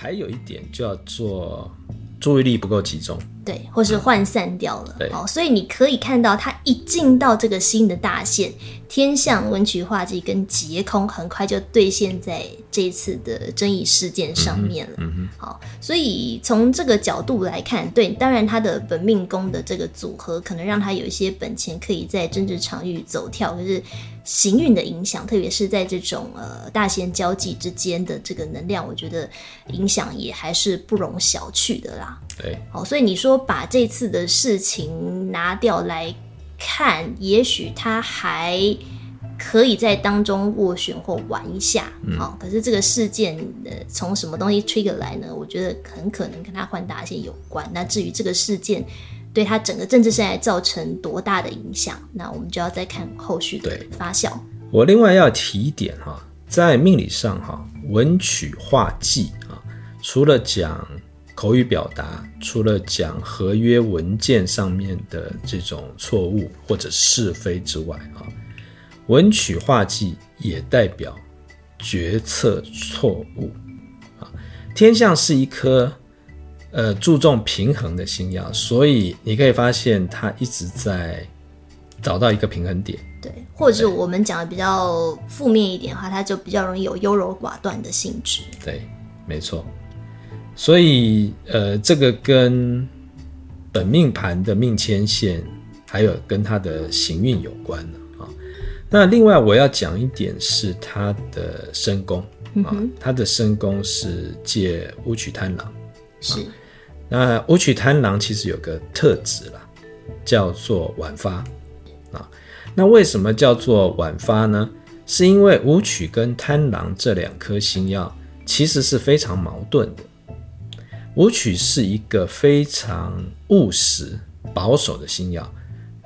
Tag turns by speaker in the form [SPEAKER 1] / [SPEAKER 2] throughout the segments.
[SPEAKER 1] 还有一点叫做注意力不够集中，
[SPEAKER 2] 对，或是涣散掉了。
[SPEAKER 1] 对，
[SPEAKER 2] 哦，所以你可以看到，他一进到这个新的大限，天象、文曲化忌跟劫空，很快就兑现在这次的争议事件上面了。
[SPEAKER 1] 嗯哼，
[SPEAKER 2] 好，所以从这个角度来看，对，当然他的本命宫的这个组合，可能让他有一些本钱可以在政治场域走跳，可是。行运的影响，特别是在这种呃大限交际之间的这个能量，我觉得影响也还是不容小觑的啦。
[SPEAKER 1] 对，
[SPEAKER 2] 好，所以你说把这次的事情拿掉来看，也许他还可以在当中斡旋或玩一下。好、嗯，可是这个事件呃从什么东西 trigger 来呢？我觉得很可能跟他换大线有关。那至于这个事件。对他整个政治生涯造成多大的影响？那我们就要再看后续的发酵。
[SPEAKER 1] 我另外要提一点哈，在命理上哈，文曲化忌啊，除了讲口语表达，除了讲合约文件上面的这种错误或者是非之外啊，文曲化忌也代表决策错误啊。天象是一颗。呃，注重平衡的星曜，所以你可以发现它一直在找到一个平衡点。
[SPEAKER 2] 对，或者是我们讲的比较负面一点的话，它就比较容易有优柔寡断的性质。
[SPEAKER 1] 对，没错。所以，呃，这个跟本命盘的命牵线，还有跟他的行运有关的啊。那另外我要讲一点是他的身宫啊，他的身宫是借武曲贪狼。
[SPEAKER 2] 是，
[SPEAKER 1] 那武曲贪狼其实有个特质啦，叫做晚发啊。那为什么叫做晚发呢？是因为武曲跟贪狼这两颗星曜其实是非常矛盾的。武曲是一个非常务实、保守的星耀，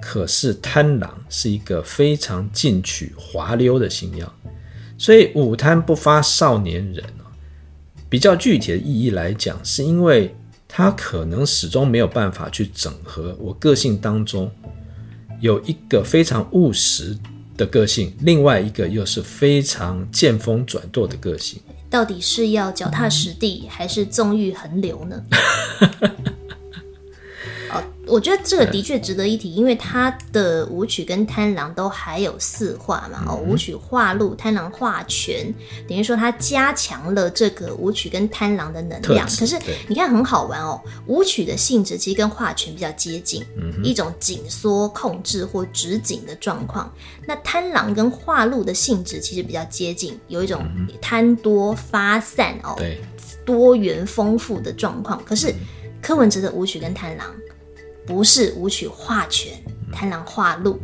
[SPEAKER 1] 可是贪狼是一个非常进取、滑溜的星耀。所以武贪不发少年人。比较具体的意义来讲，是因为他可能始终没有办法去整合我个性当中有一个非常务实的个性，另外一个又是非常见风转舵的个性。
[SPEAKER 2] 到底是要脚踏实地，还是纵欲横流呢？我觉得这个的确值得一提，因为他的舞曲跟贪狼都还有四化嘛，哦，舞曲化禄，贪狼化权，等于说他加强了这个舞曲跟贪狼的能量。可是你看很好玩哦，舞曲的性质其实跟化权比较接近，一种紧缩、控制或执紧的状况。那贪狼跟化禄的性质其实比较接近，有一种贪多发散哦，多元丰富的状况。可是柯文哲的舞曲跟贪狼。不是武曲化权，贪狼化禄，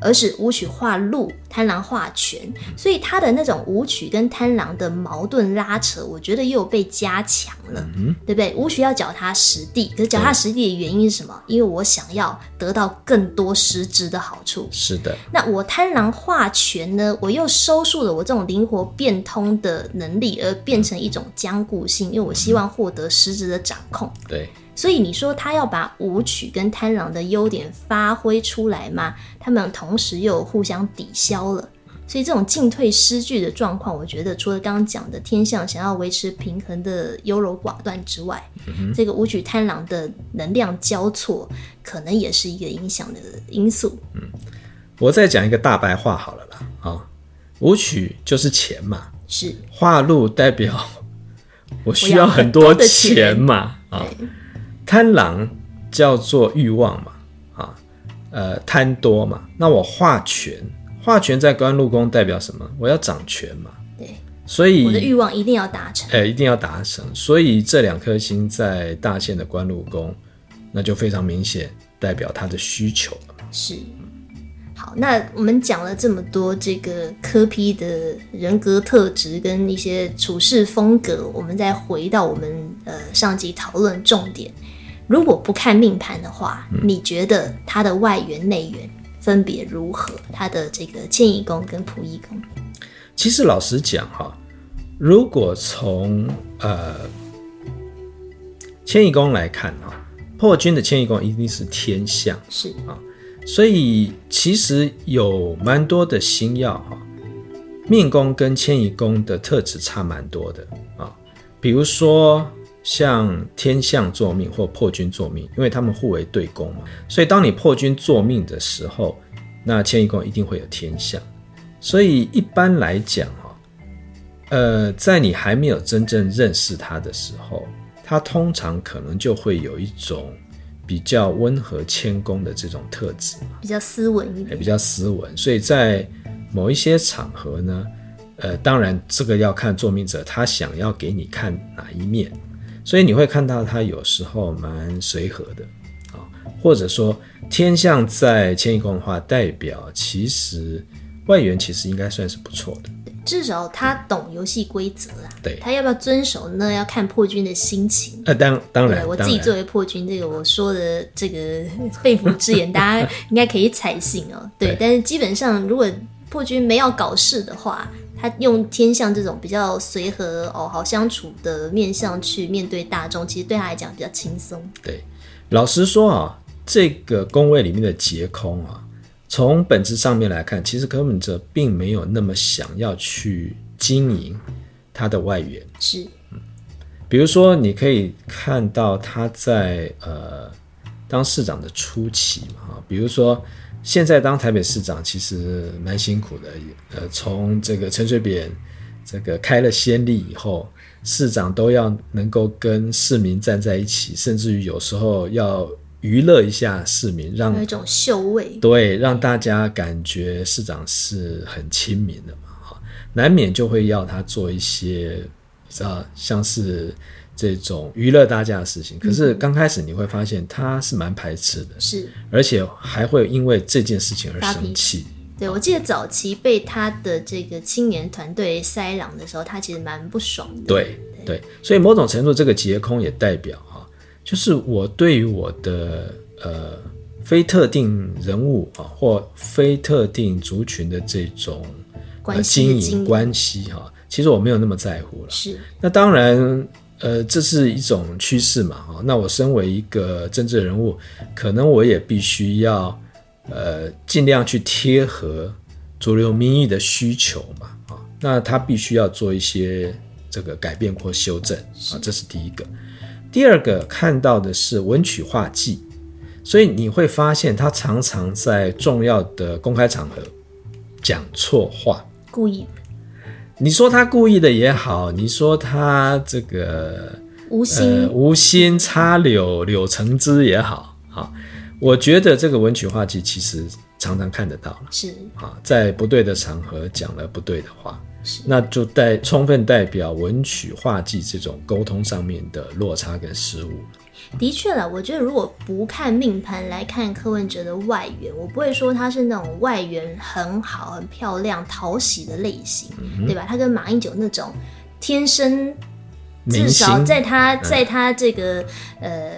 [SPEAKER 2] 而是武曲化禄，贪狼化权，所以他的那种武曲跟贪狼的矛盾拉扯，我觉得又被加强了，嗯，对不对？武曲要脚踏实地，可是脚踏实地的原因是什么？因为我想要得到更多实质的好处。
[SPEAKER 1] 是的。
[SPEAKER 2] 那我贪狼化权呢？我又收束了我这种灵活变通的能力，而变成一种僵固性，因为我希望获得实质的掌控。
[SPEAKER 1] 对。
[SPEAKER 2] 所以你说他要把舞曲跟贪狼的优点发挥出来吗？他们同时又互相抵消了，所以这种进退失据的状况，我觉得除了刚刚讲的天象想要维持平衡的优柔寡断之外，嗯，这个舞曲贪狼的能量交错，可能也是一个影响的因素。
[SPEAKER 1] 嗯，我再讲一个大白话好了啦，啊，舞曲就是钱嘛，是。化禄代表我需要很多钱嘛，啊。贪狼叫做欲望嘛，啊，呃，贪多嘛。那我化权，化权在官禄宫代表什么？我要掌权嘛。
[SPEAKER 2] 对，
[SPEAKER 1] 所以
[SPEAKER 2] 我的欲望一定要达成。
[SPEAKER 1] 哎、欸，一定要达成。所以这两颗星在大限的官禄宫，那就非常明显代表他的需求了。
[SPEAKER 2] 是。好，那我们讲了这么多这个科批的人格特质跟一些处事风格，我们再回到我们呃上集讨论重点。如果不看命盘的话，嗯，你觉得他的外缘内缘分别如何？他的这个迁移宫跟仆役宫？
[SPEAKER 1] 其实老实讲哈，如果从呃迁移宫来看哈，破军的迁移宫一定是天相，
[SPEAKER 2] 是啊，
[SPEAKER 1] 所以其实有蛮多的星耀哈，命宫跟迁移宫的特质差蛮多的啊。比如说像天象坐命或破军坐命，因为他们互为对宫嘛，所以当你破军坐命的时候，那迁移宫一定会有天象。所以一般来讲哈，呃，在你还没有真正认识他的时候，他通常可能就会有一种比较温和谦恭的这种特质，
[SPEAKER 2] 比较斯文一点，
[SPEAKER 1] 也比较斯文。所以在某一些场合呢。呃，当然，这个要看作命者他想要给你看哪一面，所以你会看到他有时候蛮随和的啊，或者说天象在迁移宫的话，代表其实外援其实应该算是不错的，
[SPEAKER 2] 至少他懂游戏规则啊。
[SPEAKER 1] 对，
[SPEAKER 2] 他要不要遵守呢？要看破军的心情。
[SPEAKER 1] 呃，当当然，
[SPEAKER 2] 我自己作为破军，这个我说的这个肺腑之言，大家应该可以采信哦。对，对，但是基本上如果破军没有搞事的话。他用天象这种比较随和哦、好相处的面相去面对大众，其实对他来讲比较轻松。
[SPEAKER 1] 对，老实说啊，这个宫位里面的劫空啊，从本质上面来看，其实柯文哲并没有那么想要去经营他的外援。
[SPEAKER 2] 是，
[SPEAKER 1] 嗯，比如说你可以看到他在呃当市长的初期嘛，比如说。现在当台北市长其实蛮辛苦的，呃，从这个陈水扁这个开了先例以后，市长都要能够跟市民站在一起，甚至于有时候要娱乐一下市民，让
[SPEAKER 2] 有一种秀味，
[SPEAKER 1] 对，让大家感觉市长是很亲民的嘛，哈，难免就会要他做一些，你知道，像是。这种娱乐大家的事情，可是刚开始你会发现他是蛮排斥的，
[SPEAKER 2] 是，
[SPEAKER 1] 而且还会因为这件事情而生气。
[SPEAKER 2] 对，我记得早期被他的这个青年团队塞朗的时候，他其实蛮不爽的。
[SPEAKER 1] 对对，对，所以某种程度，这个劫空也代表啊，就是我对于我的呃非特定人物啊或非特定族群的这种
[SPEAKER 2] 关系
[SPEAKER 1] 经营关系哈，其实我没有那么在乎了。
[SPEAKER 2] 是，
[SPEAKER 1] 那当然。呃，这是一种趋势嘛，哈。那我身为一个政治人物，可能我也必须要，呃，尽量去贴合主流民意的需求嘛，啊。那他必须要做一些这个改变或修正啊，这是第一个。第二个看到的是文曲化忌，所以你会发现他常常在重要的公开场合讲错话，
[SPEAKER 2] 故意。
[SPEAKER 1] 你说他故意的也好，你说他这个
[SPEAKER 2] 无心、
[SPEAKER 1] 呃、无心插柳柳成枝也好，啊，我觉得这个文曲化忌其实常常看得到了，
[SPEAKER 2] 是。
[SPEAKER 1] 啊，在不对的场合讲了不对的话，
[SPEAKER 2] 是
[SPEAKER 1] 那就代充分代表文曲画技这种沟通上面的落差跟失误。
[SPEAKER 2] 的确了，我觉得如果不看命盘来看柯文哲的外援，我不会说他是那种外援很好、很漂亮、讨喜的类型，嗯、对吧？他跟马英九那种天生，至少在他在他这个、嗯、呃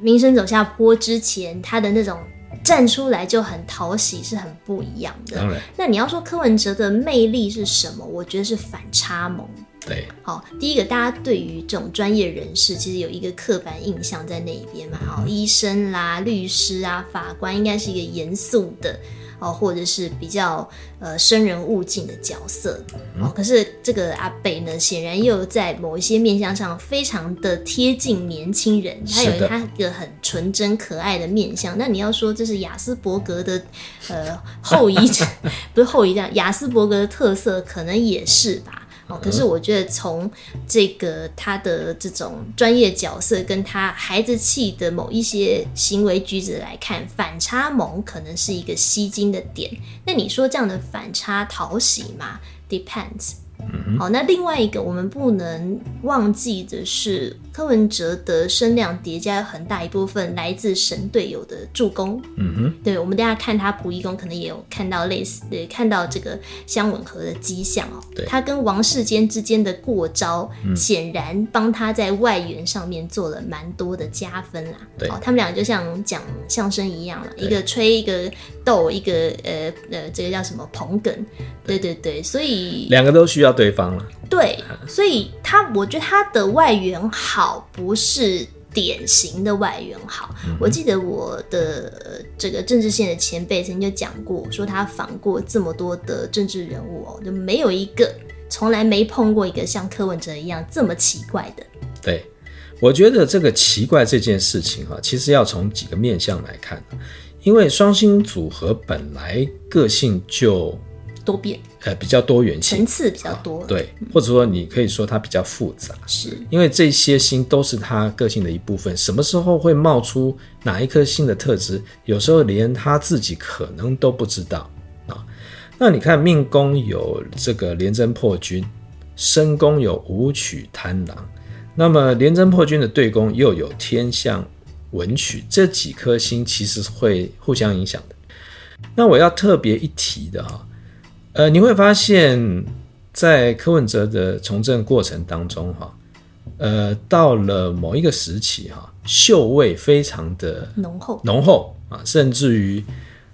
[SPEAKER 2] 名声走下坡之前，他的那种站出来就很讨喜，是很不一样的。当然，那你要说柯文哲的魅力是什么？我觉得是反差萌。
[SPEAKER 1] 对，
[SPEAKER 2] 好，第一个，大家对于这种专业人士，其实有一个刻板印象在那一边嘛，好，医生啦、律师啊、法官，应该是一个严肃的，哦，或者是比较呃生人勿近的角色，哦，可是这个阿北呢，显然又在某一些面相上非常的贴近年轻人，他有他一个很纯真可爱的面相。那你要说这是雅斯伯格的呃后遗症，不是后遗症，雅斯伯格的特色可能也是吧。哦，可是我觉得从这个他的这种专业角色跟他孩子气的某一些行为举止来看，反差萌可能是一个吸睛的点。那你说这样的反差讨喜吗？Depends。好、哦，那另外一个我们不能忘记的是，柯文哲的声量叠加很大一部分来自神队友的助攻。嗯哼，对，我们等一下看他仆役宫，可能也有看到类似，对，看到这个相吻合的迹象哦。对，他跟王世坚之间的过招，显然帮他在外援上面做了蛮多的加分啦。对，哦，他们俩就像讲相声一样了，一个吹一个逗，一个呃呃，这个叫什么捧哏？对对对，所以
[SPEAKER 1] 两个都需要对方了。
[SPEAKER 2] 对，所以他，我觉得他的外援好，不是典型的外援好。嗯、我记得我的这个政治线的前辈曾经就讲过，说他访过这么多的政治人物哦，就没有一个从来没碰过一个像柯文哲一样这么奇怪的。
[SPEAKER 1] 对，我觉得这个奇怪这件事情哈，其实要从几个面向来看，因为双星组合本来个性就
[SPEAKER 2] 多变。
[SPEAKER 1] 呃，比较多元性，
[SPEAKER 2] 层次比较多，
[SPEAKER 1] 对，或者说你可以说它比较复杂，
[SPEAKER 2] 是
[SPEAKER 1] 因为这些星都是他个性的一部分。什么时候会冒出哪一颗星的特质，有时候连他自己可能都不知道啊。那你看命宫有这个廉贞破军，身宫有武曲贪狼，那么廉贞破军的对宫又有天相文曲，这几颗星其实会互相影响的。那我要特别一提的哈。呃，你会发现，在柯文哲的从政过程当中，哈，呃，到了某一个时期，哈，嗅味非常的
[SPEAKER 2] 浓厚，
[SPEAKER 1] 浓厚啊，甚至于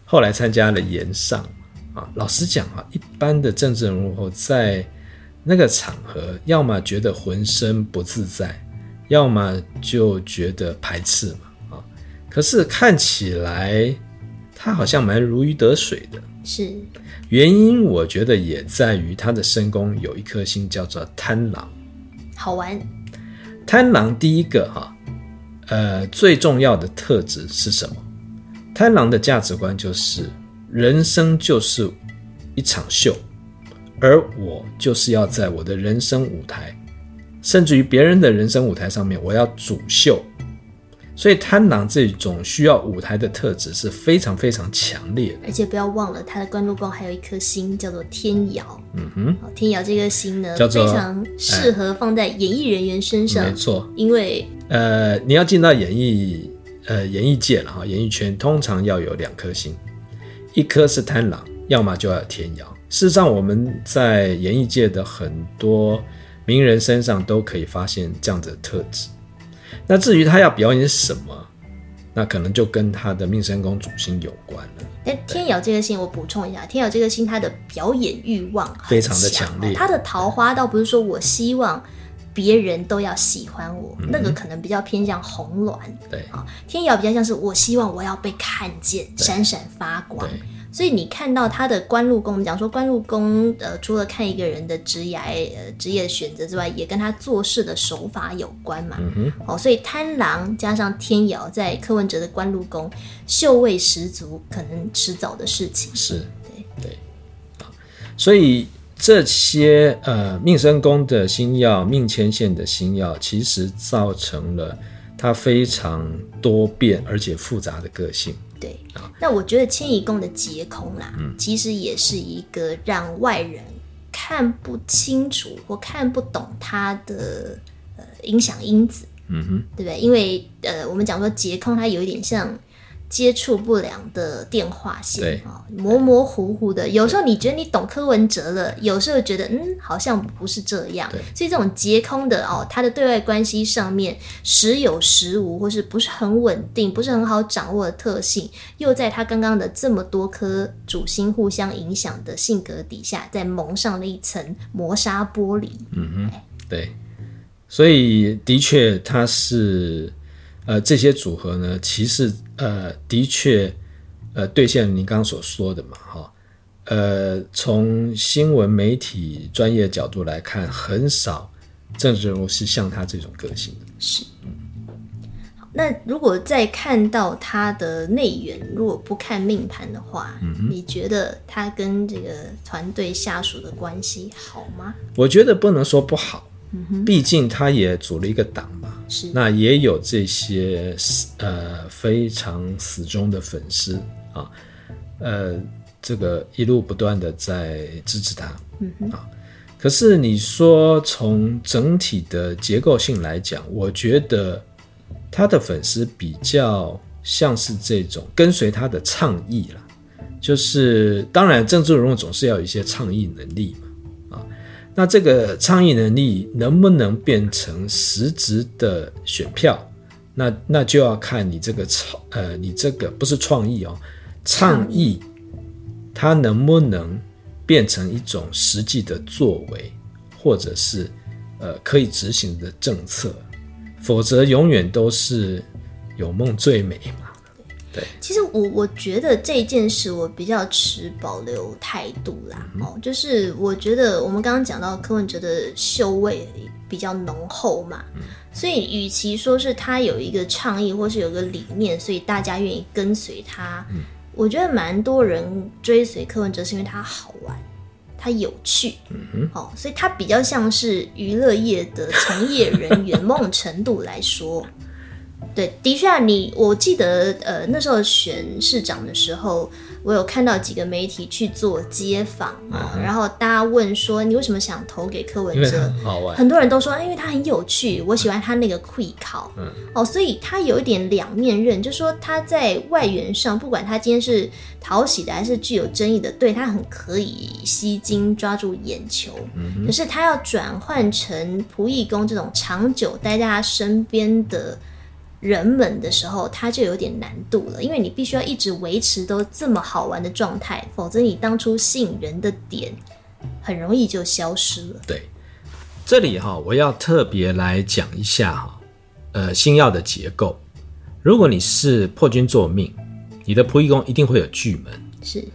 [SPEAKER 1] 后来参加了延上啊。老实讲啊，一般的政治人物在那个场合，要么觉得浑身不自在，要么就觉得排斥嘛，啊。可是看起来，他好像蛮如鱼得水的，
[SPEAKER 2] 是。
[SPEAKER 1] 原因我觉得也在于他的身宫有一颗星叫做贪狼，
[SPEAKER 2] 好玩。
[SPEAKER 1] 贪狼第一个哈，呃，最重要的特质是什么？贪狼的价值观就是人生就是一场秀，而我就是要在我的人生舞台，甚至于别人的人生舞台上面，我要主秀。所以贪狼这种需要舞台的特质是非常非常强烈的，
[SPEAKER 2] 而且不要忘了他的官禄宫还有一颗星叫做天姚。
[SPEAKER 1] 嗯哼，
[SPEAKER 2] 天姚这颗星呢，非常适合放在演艺人员身上。
[SPEAKER 1] 没错，
[SPEAKER 2] 因为
[SPEAKER 1] 呃，你要进到演艺呃演艺界了哈，演艺圈通常要有两颗星，一颗是贪狼，要么就要有天姚。事实上，我们在演艺界的很多名人身上都可以发现这样子的特质。那至于他要表演什么，那可能就跟他的命身宫主星有关了。
[SPEAKER 2] 但天姚这个星，我补充一下，天姚这个星，他的表演欲望
[SPEAKER 1] 非常的强烈。
[SPEAKER 2] 他的桃花倒不是说我希望别人都要喜欢我，嗯、那个可能比较偏向红鸾。
[SPEAKER 1] 对
[SPEAKER 2] 啊，天姚比较像是我希望我要被看见，闪闪发光。所以你看到他的官禄宫，我们讲说官禄宫，呃，除了看一个人的职业、呃职业选择之外，也跟他做事的手法有关嘛。嗯哼。哦，所以贪狼加上天姚，在柯文哲的官禄宫，嗅味十足，可能迟早的事情。
[SPEAKER 1] 是，对对。所以这些呃命生宫的星曜、命牵线的星曜，其实造成了他非常多变而且复杂的个性。
[SPEAKER 2] 对，那我觉得迁移宫的结空啦，嗯，其实也是一个让外人看不清楚或看不懂它的呃影响因子，嗯哼，对不对？因为呃，我们讲说结空，它有一点像。接触不良的电话线啊，模模糊糊的。有时候你觉得你懂柯文哲了，有时候觉得嗯，好像不是这样。所以这种结空的哦，他的对外关系上面时有时无，或是不是很稳定，不是很好掌握的特性，又在他刚刚的这么多颗主星互相影响的性格底下，再蒙上了一层磨砂玻璃。
[SPEAKER 1] 嗯哼，对，所以的确他是。呃，这些组合呢，其实呃，的确，呃，兑现您刚刚所说的嘛，哈，呃，从新闻媒体专业角度来看，很少政治人物是像他这种个性的。
[SPEAKER 2] 是，嗯。那如果再看到他的内援，如果不看命盘的话，嗯，你觉得他跟这个团队下属的关系好吗？
[SPEAKER 1] 我觉得不能说不好。毕竟他也组了一个党嘛，
[SPEAKER 2] 是，
[SPEAKER 1] 那也有这些呃非常死忠的粉丝啊，呃，这个一路不断的在支持他，嗯。可是你说从整体的结构性来讲，我觉得他的粉丝比较像是这种跟随他的倡议啦，就是当然政治人物总是要有一些倡议能力嘛。那这个倡议能力能不能变成实质的选票？那那就要看你这个创呃，你这个不是创意哦，倡议它能不能变成一种实际的作为，或者是呃可以执行的政策？否则永远都是有梦最美。对，
[SPEAKER 2] 其实我我觉得这件事我比较持保留态度啦。嗯、哦，就是我觉得我们刚刚讲到柯文哲的嗅味比较浓厚嘛，嗯、所以与其说是他有一个倡议或是有个理念，所以大家愿意跟随他，嗯、我觉得蛮多人追随柯文哲是因为他好玩。他有趣，嗯，哦，所以他比较像是娱乐业的从业人员，某种程度来说，对，的确啊，你我记得，呃，那时候选市长的时候。我有看到几个媒体去做街访啊，嗯、然后大家问说，你为什么想投给柯文哲？很好玩。很多人都说，因为他很有趣，我喜欢他那个会考。嗯，哦，所以他有一点两面刃，就是说他在外援上，不管他今天是讨喜的还是具有争议的，对他很可以吸睛抓住眼球。嗯，可是他要转换成仆役工这种长久待在他身边的。人们的时候，它就有点难度了，因为你必须要一直维持都这么好玩的状态，否则你当初吸引人的点很容易就消失了。
[SPEAKER 1] 对，这里哈，我要特别来讲一下哈，呃，星耀的结构。如果你是破军坐命，你的仆役宫一定会有巨门，
[SPEAKER 2] 是，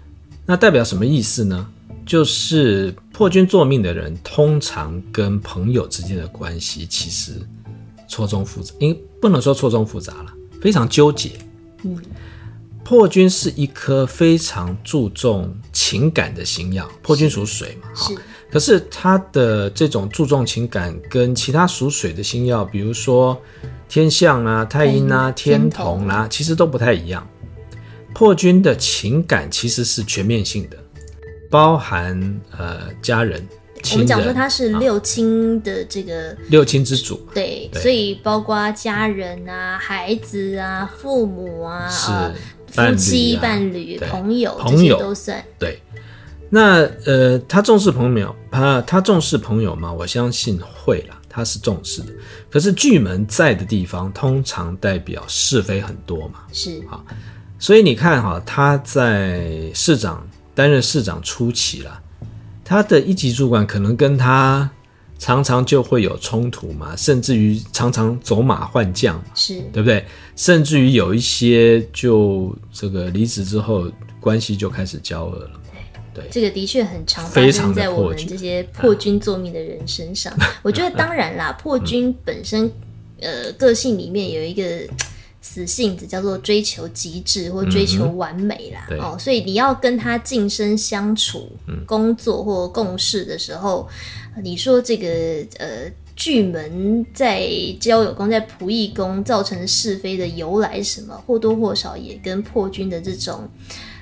[SPEAKER 2] 那
[SPEAKER 1] 代表什么意思呢？就是破军坐命的人，通常跟朋友之间的关系其实错综复杂，因为不能说错综复杂了，非常纠结。嗯，破军是一颗非常注重情感的星曜，破军属水嘛，是。可是它的这种注重情感，跟其他属水的星曜，比如说天象啊、太阴啊、天同啊，其实都不太一样。破军的情感其实是全面性的，包含呃家人。
[SPEAKER 2] 我们讲说他是六亲的这个、啊、
[SPEAKER 1] 六亲之主，
[SPEAKER 2] 对，对所以包括家人啊、孩子啊、父母啊、是啊夫妻、伴侣、对朋友，朋友都算。
[SPEAKER 1] 对，那呃，他重视朋友，他他重视朋友吗？我相信会啦，他是重视的。可是巨门在的地方，通常代表是非很多嘛，
[SPEAKER 2] 是
[SPEAKER 1] 啊，所以你看哈，他在市长担任市长初期了。他的一级主管可能跟他常常就会有冲突嘛，甚至于常常走马换将嘛，
[SPEAKER 2] 是
[SPEAKER 1] 对不对？甚至于有一些就这个离职之后关系就开始交恶了。对，对
[SPEAKER 2] 这个的确很常发生在我们这些破军作命的人身上。我觉得当然啦，破军本身呃个性里面有一个。死性子叫做追求极致或追求完美啦，嗯、哦，所以你要跟他近身相处、嗯、工作或共事的时候，你说这个呃巨门在交友宫在仆役宫造成是非的由来什么，或多或少也跟破军的这种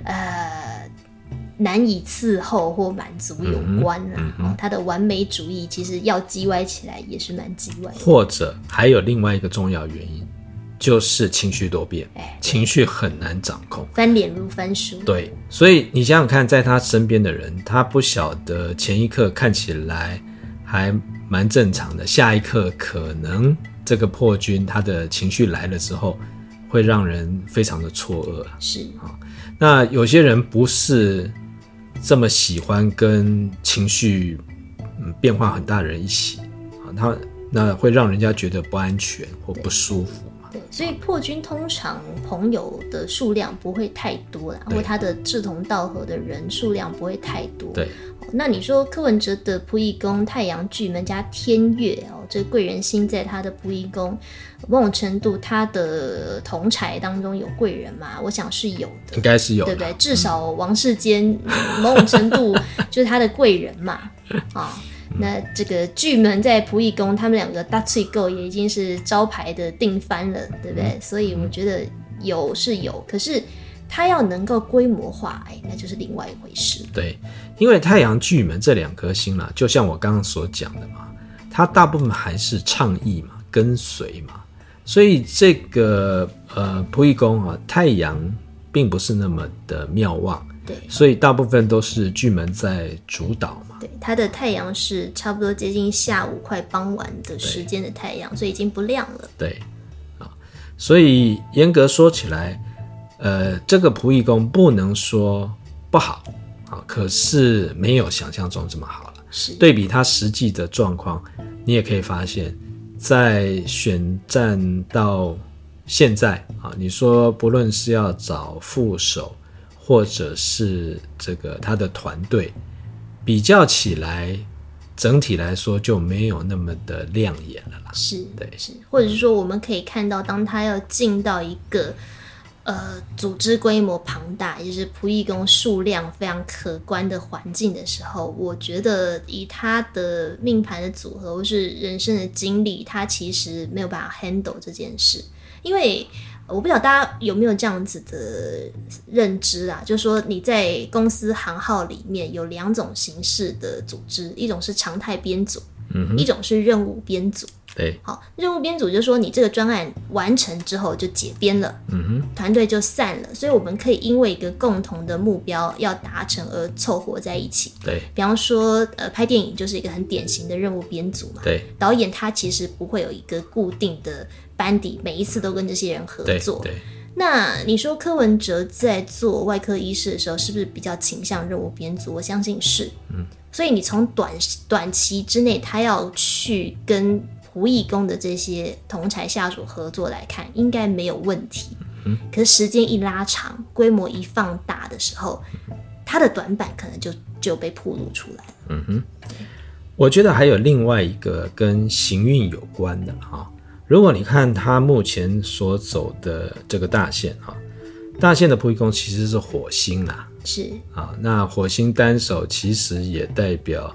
[SPEAKER 2] 呃难以伺候或满足有关啦。嗯嗯哦、他的完美主义其实要叽歪起来也是蛮叽歪的，
[SPEAKER 1] 或者还有另外一个重要原因。就是情绪多变，情绪很难掌控，
[SPEAKER 2] 翻脸如翻书。
[SPEAKER 1] 对，所以你想想看，在他身边的人，他不晓得前一刻看起来还蛮正常的，下一刻可能这个破军他的情绪来了之后，会让人非常的错愕。
[SPEAKER 2] 是啊，
[SPEAKER 1] 那有些人不是这么喜欢跟情绪嗯变化很大的人一起啊，他那会让人家觉得不安全或不舒服。
[SPEAKER 2] 所以破军通常朋友的数量不会太多啦，或他的志同道合的人数量不会太多。
[SPEAKER 1] 对，
[SPEAKER 2] 那你说柯文哲的仆役宫太阳巨门加天月哦，这贵人星在他的仆役宫，某种程度他的同财当中有贵人嘛？我想是有的，
[SPEAKER 1] 应该是有，
[SPEAKER 2] 对不对？至少王世坚某种程度就是他的贵人嘛，啊。那这个巨门在仆役宫，他们两个大翠够也已经是招牌的定番了，对不对？嗯、所以我觉得有是有，可是他要能够规模化，哎，那就是另外一回事。
[SPEAKER 1] 对，因为太阳巨门这两颗星啦，就像我刚刚所讲的嘛，它大部分还是倡议嘛，跟随嘛，所以这个呃仆役宫啊，太阳并不是那么的妙望。
[SPEAKER 2] 对，
[SPEAKER 1] 所以大部分都是巨门在主导嘛。
[SPEAKER 2] 对，它的太阳是差不多接近下午快傍晚的时间的太阳，所以已经不亮了。
[SPEAKER 1] 对，啊，所以严格说起来，呃，这个仆役宫不能说不好啊，可是没有想象中这么好了。
[SPEAKER 2] 是，
[SPEAKER 1] 对比它实际的状况，你也可以发现，在选战到现在啊，你说不论是要找副手，或者是这个他的团队，比较起来，整体来说就没有那么的亮眼了啦。
[SPEAKER 2] 是，
[SPEAKER 1] 对，
[SPEAKER 2] 是，或者是说，我们可以看到，当他要进到一个。呃，组织规模庞大，也就是仆役工数量非常可观的环境的时候，我觉得以他的命盘的组合或是人生的经历，他其实没有办法 handle 这件事。因为我不晓得大家有没有这样子的认知啊，就是说你在公司行号里面有两种形式的组织，一种是常态编组，嗯，一种是任务编组。
[SPEAKER 1] 对，
[SPEAKER 2] 好，任务编组就说，你这个专案完成之后就解编了，嗯哼，团队就散了，所以我们可以因为一个共同的目标要达成而凑合在一起。
[SPEAKER 1] 对，
[SPEAKER 2] 比方说，呃，拍电影就是一个很典型的任务编组嘛。
[SPEAKER 1] 对，
[SPEAKER 2] 导演他其实不会有一个固定的班底，每一次都跟这些人合作。
[SPEAKER 1] 对，对，
[SPEAKER 2] 那你说柯文哲在做外科医师的时候，是不是比较倾向任务编组？我相信是。嗯，所以你从短短期之内，他要去跟仆役工的这些同侪下属合作来看，应该没有问题。嗯，可是时间一拉长，规模一放大的时候，他的短板可能就就被暴露出来了。
[SPEAKER 1] 嗯哼，我觉得还有另外一个跟行运有关的哈。如果你看他目前所走的这个大线哈，大线的仆役工其实是火星啦。
[SPEAKER 2] 是
[SPEAKER 1] 啊，那火星单手其实也代表。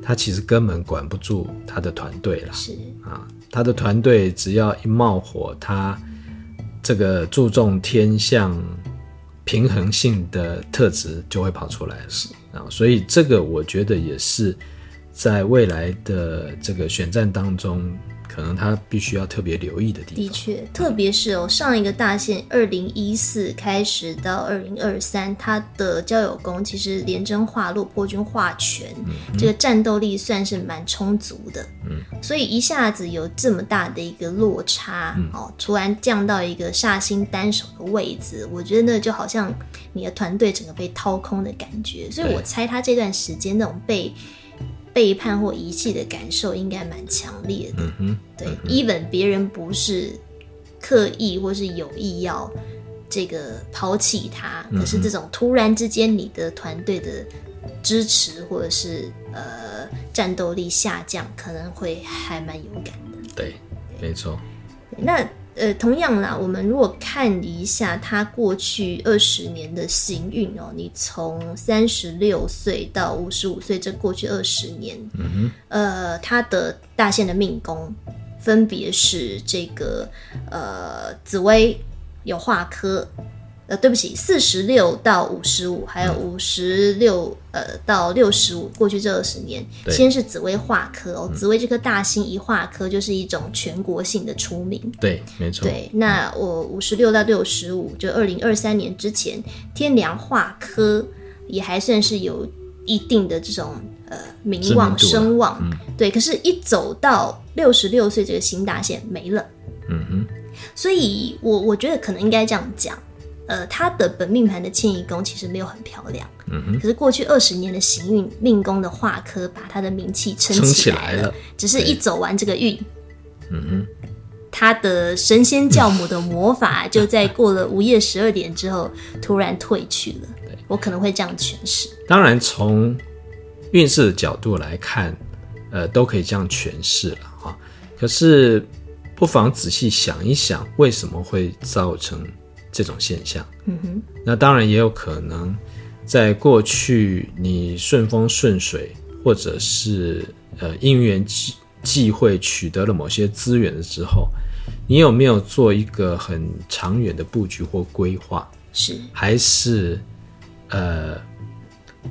[SPEAKER 1] 他其实根本管不住他的团队了，
[SPEAKER 2] 是。
[SPEAKER 1] 啊，他的团队只要一冒火，他这个注重天象平衡性的特质就会跑出来了，是。啊，所以这个我觉得也是在未来的这个选战当中。可能他必须要特别留意的地方。
[SPEAKER 2] 的确，特别是哦，上一个大限，二零一四开始到二零二三，他的交友宫其实廉贞化落、破军化权，嗯，这个战斗力算是蛮充足的。嗯，所以一下子有这么大的一个落差，嗯，哦，突然降到一个煞星单手的位置，我觉得那就好像你的团队整个被掏空的感觉。所以我猜他这段时间那种被。背叛或遗弃的感受应该蛮强烈的。对，even 别人不是刻意或是有意要这个抛弃他，可是这种突然之间你的团队的支持或者是呃战斗力下降，可能会还蛮有感的。
[SPEAKER 1] 对，对没错。
[SPEAKER 2] 那。呃，同样啦，我们如果看一下他过去二十年的行运哦，你从三十六岁到五十五岁这过去二十年，嗯，呃，他的大限的命宫分别是这个呃紫薇有化科。呃，对不起，四十六到五十五，还有五十六呃到六十五，过去这二十年，先是紫薇化科哦，紫薇这颗大星一化科就是一种全国性的出名，
[SPEAKER 1] 对，没错。
[SPEAKER 2] 对，那我五十六到六十五，就二零二三年之前，天梁化科也还算是有一定的这种呃名望声望，嗯，对。可是，一走到六十六岁这个新大限没了，嗯哼。所以我我觉得可能应该这样讲。呃，他的本命盘的迁移宫其实没有很漂亮，嗯哼。可是过去二十年的行运命宫的化科，把他的名气撑起来了。只是一走完这个运，嗯哼，他的神仙教母的魔法就在过了午夜十二点之后突然退去了。对，我可能会这样诠释。
[SPEAKER 1] 当然，从运势的角度来看，呃，都可以这样诠释了啊。可是不妨仔细想一想，为什么会造成？这种现象，嗯哼，那当然也有可能，在过去你顺风顺水，或者是呃因缘际际会取得了某些资源的时候，你有没有做一个很长远的布局或规划？
[SPEAKER 2] 是，
[SPEAKER 1] 还是呃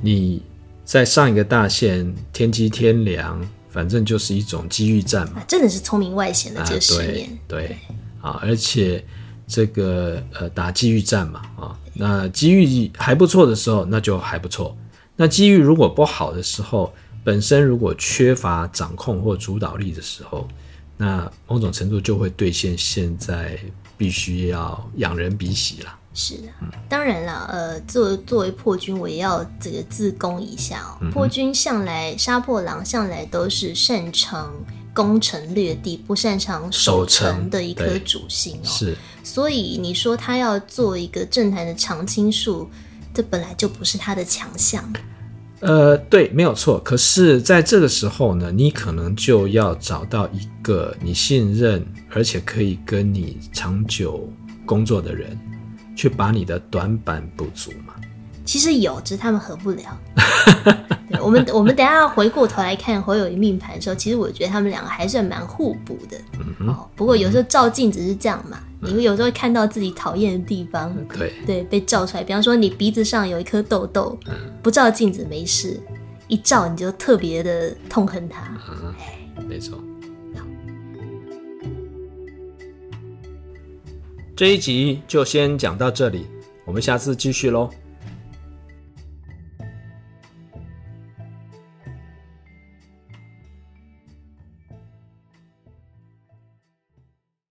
[SPEAKER 1] 你在上一个大限天机天良，反正就是一种机遇战嘛，
[SPEAKER 2] 啊、真的是聪明外显的这个十年，
[SPEAKER 1] 对。啊，而且。这个呃打机遇战嘛啊，那机遇还不错的时候，那就还不错。那机遇如果不好的时候，本身如果缺乏掌控或主导力的时候，那某种程度就会兑现现在必须要仰人鼻息了。
[SPEAKER 2] 是的，当然了，呃，作为作为破军，我也要这个自攻一下哦。嗯、破军向来杀破狼，向来都是擅长攻城略地、不擅长守城的一颗主心哦。
[SPEAKER 1] 是，
[SPEAKER 2] 所以你说他要做一个政坛的常青树，这本来就不是他的强项。
[SPEAKER 1] 呃，对，没有错。可是在这个时候呢，你可能就要找到一个你信任而且可以跟你长久工作的人，去把你的短板补足嘛。
[SPEAKER 2] 其实有，只是他们合不了。对，我们 我们等一下回过头来看侯友谊命盘的时候，其实我觉得他们两个还算蛮互补的。嗯、哦，不过有时候照镜子是这样嘛，嗯、你会有时候会看到自己讨厌的地方，
[SPEAKER 1] 对
[SPEAKER 2] 对，被照出来。比方说你鼻子上有一颗痘痘，嗯、不照镜子没事，一照你就特别的痛恨他。
[SPEAKER 1] 嗯，没错。好，这一集就先讲到这里，我们下次继续喽。